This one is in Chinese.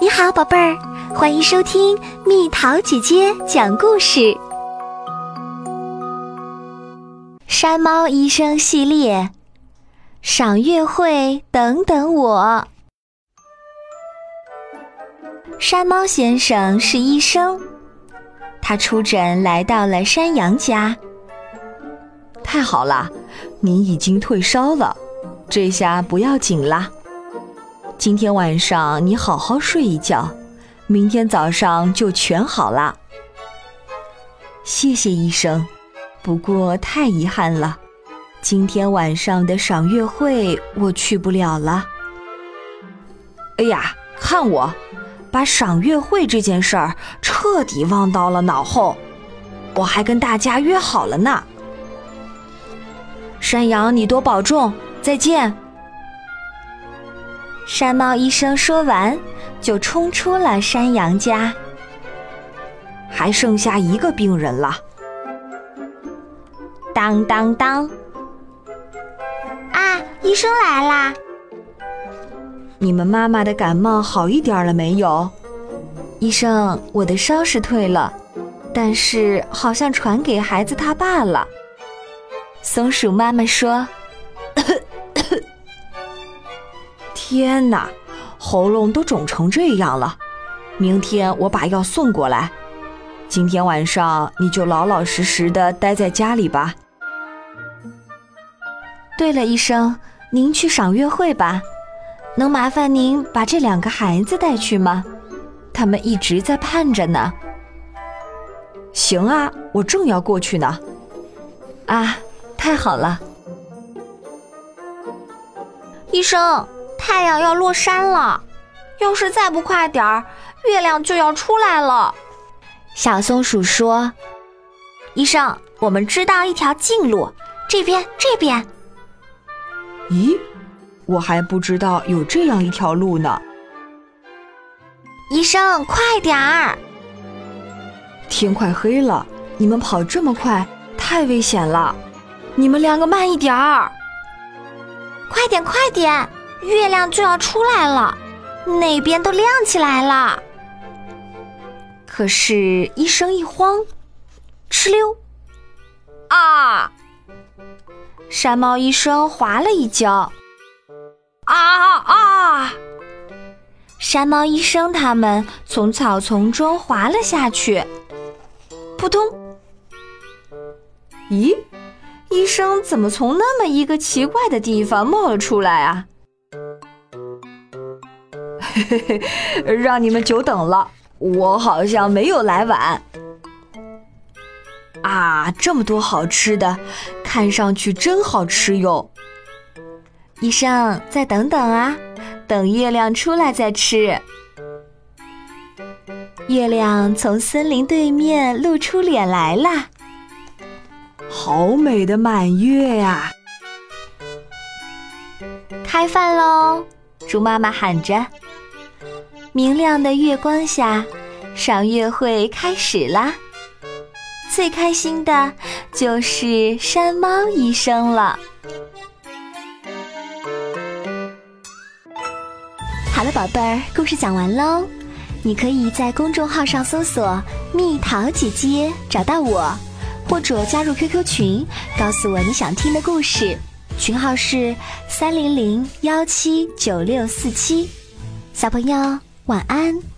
你好，宝贝儿，欢迎收听蜜桃姐姐讲故事《山猫医生系列》。赏月会，等等我。山猫先生是医生，他出诊来到了山羊家。太好了，你已经退烧了，这下不要紧啦。今天晚上你好好睡一觉，明天早上就全好了。谢谢医生，不过太遗憾了，今天晚上的赏月会我去不了了。哎呀，看我，把赏月会这件事儿彻底忘到了脑后，我还跟大家约好了呢。山羊，你多保重，再见。山猫医生说完，就冲出了山羊家。还剩下一个病人了。当当当！啊，医生来啦！你们妈妈的感冒好一点了没有？医生，我的烧是退了，但是好像传给孩子他爸了。松鼠妈妈说。天哪，喉咙都肿成这样了！明天我把药送过来。今天晚上你就老老实实的待在家里吧。对了，医生，您去赏月会吧，能麻烦您把这两个孩子带去吗？他们一直在盼着呢。行啊，我正要过去呢。啊，太好了，医生。太阳要落山了，要是再不快点儿，月亮就要出来了。小松鼠说：“医生，我们知道一条近路，这边，这边。”咦，我还不知道有这样一条路呢。医生，快点儿！天快黑了，你们跑这么快，太危险了。你们两个慢一点儿。快点，快点！月亮就要出来了，那边都亮起来了。可是医生一慌，哧溜！啊！山猫医生滑了一跤。啊啊！山猫医生他们从草丛中滑了下去，扑通！咦，医生怎么从那么一个奇怪的地方冒了出来啊？嘿嘿，让你们久等了，我好像没有来晚。啊，这么多好吃的，看上去真好吃哟！医生，再等等啊，等月亮出来再吃。月亮从森林对面露出脸来了，好美的满月呀！开饭喽！猪妈妈喊着。明亮的月光下，赏月会开始啦！最开心的就是山猫医生了。好了，宝贝儿，故事讲完喽。你可以在公众号上搜索“蜜桃姐姐”找到我，或者加入 QQ 群，告诉我你想听的故事。群号是三零零幺七九六四七。小朋友。晚安。